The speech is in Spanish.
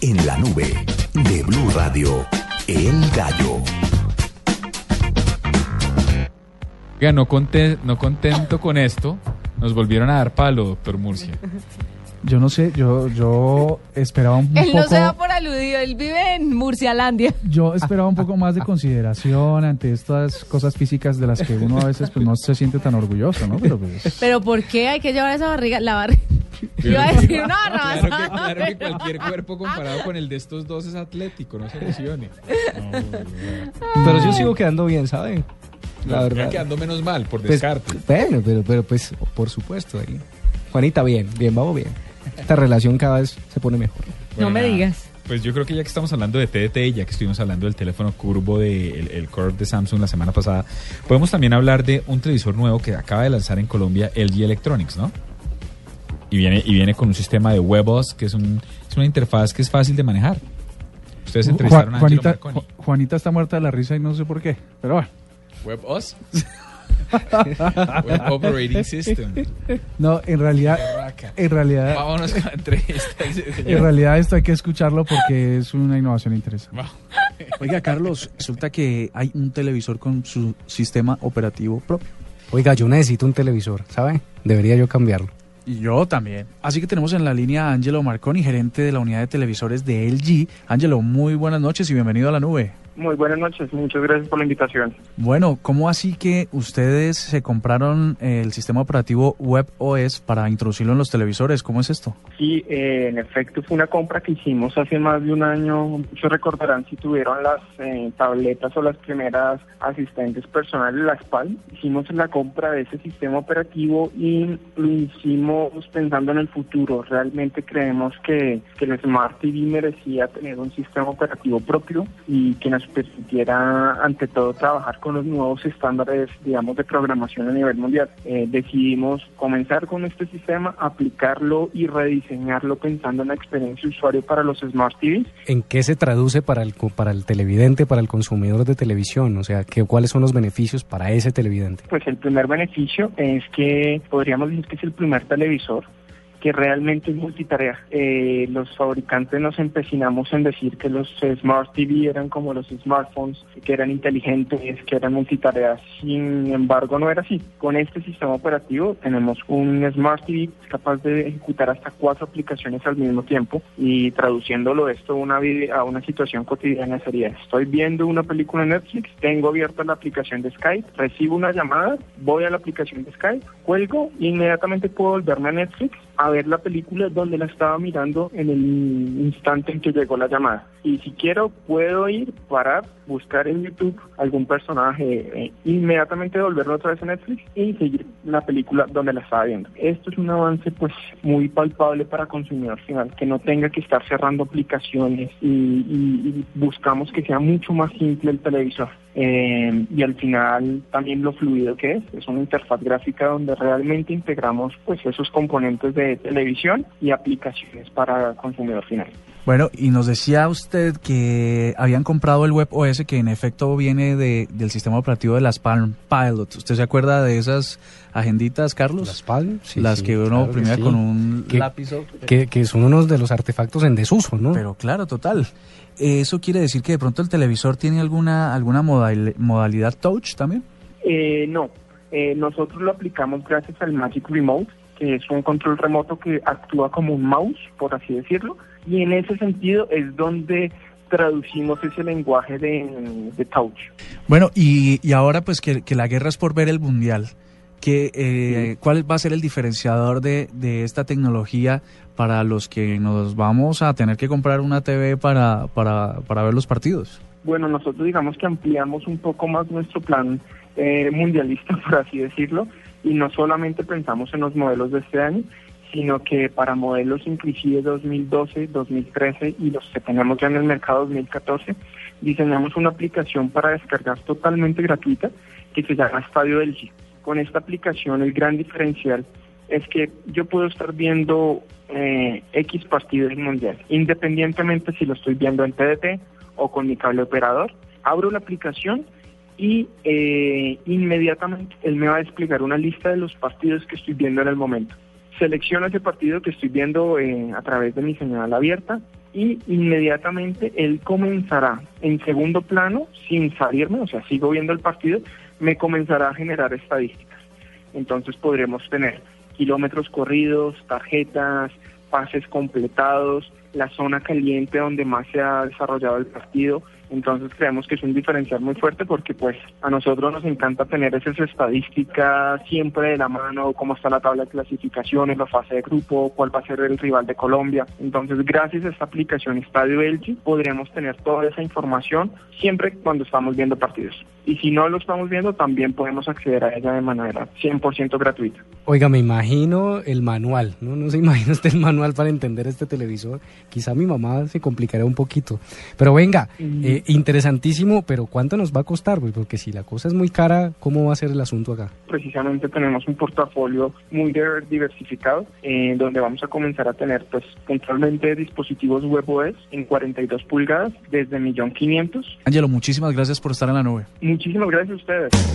En la nube de Blue Radio, El Gallo. Oiga, no, conte- no contento con esto, nos volvieron a dar palo, doctor Murcia. Yo no sé, yo, yo esperaba un Él poco... no se da por aludido, él vive en Murcialandia. Yo esperaba un poco más de consideración ante estas cosas físicas de las que uno a veces pues, no se siente tan orgulloso, ¿no? Pero pues, Pero ¿por qué hay que llevar esa barriga? La barriga. Iba a decir una Claro que, claro que cualquier cuerpo comparado con el de estos dos es atlético, no se lesione. Pero yo sigo quedando bien, ¿saben? La verdad. quedando menos mal, por Pues, descarte. bueno, pero, pero pues, por supuesto. Ahí. Juanita, bien, bien, vamos bien. Esta relación cada vez se pone mejor. No me nada. digas. Pues yo creo que ya que estamos hablando de TDT y ya que estuvimos hablando del teléfono curvo de el, el Curve de Samsung la semana pasada, podemos también hablar de un televisor nuevo que acaba de lanzar en Colombia, LG Electronics, ¿no? Y viene, y viene con un sistema de WebOS, que es, un, es una interfaz que es fácil de manejar. Ustedes entrevistaron a Juan- Angelo Juanita, Marconi. Ju- Juanita está muerta de la risa y no sé por qué. Pero bueno. ¿WebOS? Web Operating System. No, en realidad, en realidad, Vámonos con la entrevista. en realidad esto hay que escucharlo porque es una innovación interesante. Wow. Oiga, Carlos, resulta que hay un televisor con su sistema operativo propio. Oiga, yo necesito un televisor, ¿sabe? Debería yo cambiarlo. Y yo también. Así que tenemos en la línea a Angelo Marconi, gerente de la unidad de televisores de LG. Angelo, muy buenas noches y bienvenido a la nube. Muy buenas noches, muchas gracias por la invitación. Bueno, ¿cómo así que ustedes se compraron el sistema operativo WebOS para introducirlo en los televisores? ¿Cómo es esto? Sí, eh, en efecto fue una compra que hicimos hace más de un año. Muchos recordarán si tuvieron las eh, tabletas o las primeras asistentes personales, las PAL. Hicimos la compra de ese sistema operativo y lo hicimos pensando en el futuro. Realmente creemos que, que el Smart TV merecía tener un sistema operativo propio y que nos permitiera, ante todo, trabajar con los nuevos estándares, digamos, de programación a nivel mundial. Eh, decidimos comenzar con este sistema, aplicarlo y rediseñarlo pensando en la experiencia de usuario para los Smart TVs. ¿En qué se traduce para el, para el televidente, para el consumidor de televisión? O sea, ¿qué, ¿cuáles son los beneficios para ese televidente? Pues el primer beneficio es que podríamos decir que es el primer televisor que realmente es multitarea. Eh, los fabricantes nos empecinamos en decir que los Smart TV eran como los smartphones, que eran inteligentes, que eran multitareas. Sin embargo, no era así. Con este sistema operativo tenemos un Smart TV capaz de ejecutar hasta cuatro aplicaciones al mismo tiempo y traduciéndolo esto una, a una situación cotidiana sería, estoy viendo una película en Netflix, tengo abierta la aplicación de Skype, recibo una llamada, voy a la aplicación de Skype, cuelgo inmediatamente puedo volverme a Netflix a ver la película donde la estaba mirando en el instante en que llegó la llamada. Y si quiero, puedo ir, parar, buscar en YouTube algún personaje, eh, inmediatamente volverlo otra vez a Netflix y seguir la película donde la estaba viendo. Esto es un avance pues muy palpable para consumidor final, que no tenga que estar cerrando aplicaciones y buscamos que sea mucho más simple el televisor. Eh, y al final también lo fluido que es, es una interfaz gráfica donde realmente integramos pues esos componentes de televisión y aplicaciones para consumidor final. Bueno, y nos decía usted que habían comprado el WebOS que en efecto viene de- del sistema operativo de las Palm Pilot. ¿Usted se acuerda de esas agenditas, Carlos? ¿Las Palm? Sí, las sí, que uno claro que sí. con un Que- lápiz. Que, que son unos de los artefactos en desuso, ¿no? Pero claro, total. ¿Eso quiere decir que de pronto el televisor tiene alguna, alguna modal- modalidad touch también? Eh, no, Eh, nosotros lo aplicamos gracias al Magic Remote, que es un control remoto que actúa como un mouse, por así decirlo, y en ese sentido es donde traducimos ese lenguaje de, de touch. Bueno, y, y ahora pues que, que la guerra es por ver el mundial. Que, eh, ¿Cuál va a ser el diferenciador de, de esta tecnología para los que nos vamos a tener que comprar una TV para, para, para ver los partidos? Bueno, nosotros digamos que ampliamos un poco más nuestro plan eh, mundialista, por así decirlo, y no solamente pensamos en los modelos de este año, sino que para modelos inclusive 2012, 2013 y los que tenemos ya en el mercado 2014, diseñamos una aplicación para descargar totalmente gratuita que se llama Estadio del G. Con esta aplicación el gran diferencial es que yo puedo estar viendo eh, X partido del mundial, independientemente si lo estoy viendo en TDT o con mi cable operador, abro la aplicación y eh, inmediatamente él me va a desplegar una lista de los partidos que estoy viendo en el momento. Selecciono ese partido que estoy viendo eh, a través de mi señal abierta, y inmediatamente él comenzará en segundo plano, sin salirme, o sea, sigo viendo el partido, me comenzará a generar estadísticas. Entonces podremos tener kilómetros corridos, tarjetas, pases completados, la zona caliente donde más se ha desarrollado el partido. Entonces creemos que es un diferencial muy fuerte porque pues a nosotros nos encanta tener esas estadísticas siempre de la mano, cómo está la tabla de clasificaciones, la fase de grupo, cuál va a ser el rival de Colombia. Entonces gracias a esta aplicación Estadio Elche podremos tener toda esa información siempre cuando estamos viendo partidos. Y si no lo estamos viendo también podemos acceder a ella de manera 100% gratuita. Oiga, me imagino el manual, ¿no? No se imagina usted el manual para entender este televisor. Quizá mi mamá se complicaría un poquito. Pero venga, eh, interesantísimo, pero ¿cuánto nos va a costar? Pues porque si la cosa es muy cara, ¿cómo va a ser el asunto acá? Precisamente tenemos un portafolio muy diver- diversificado, eh, donde vamos a comenzar a tener, pues, puntualmente dispositivos WebOS en 42 pulgadas desde 1.500.000. Ángelo, muchísimas gracias por estar en la nube. Muchísimas gracias a ustedes.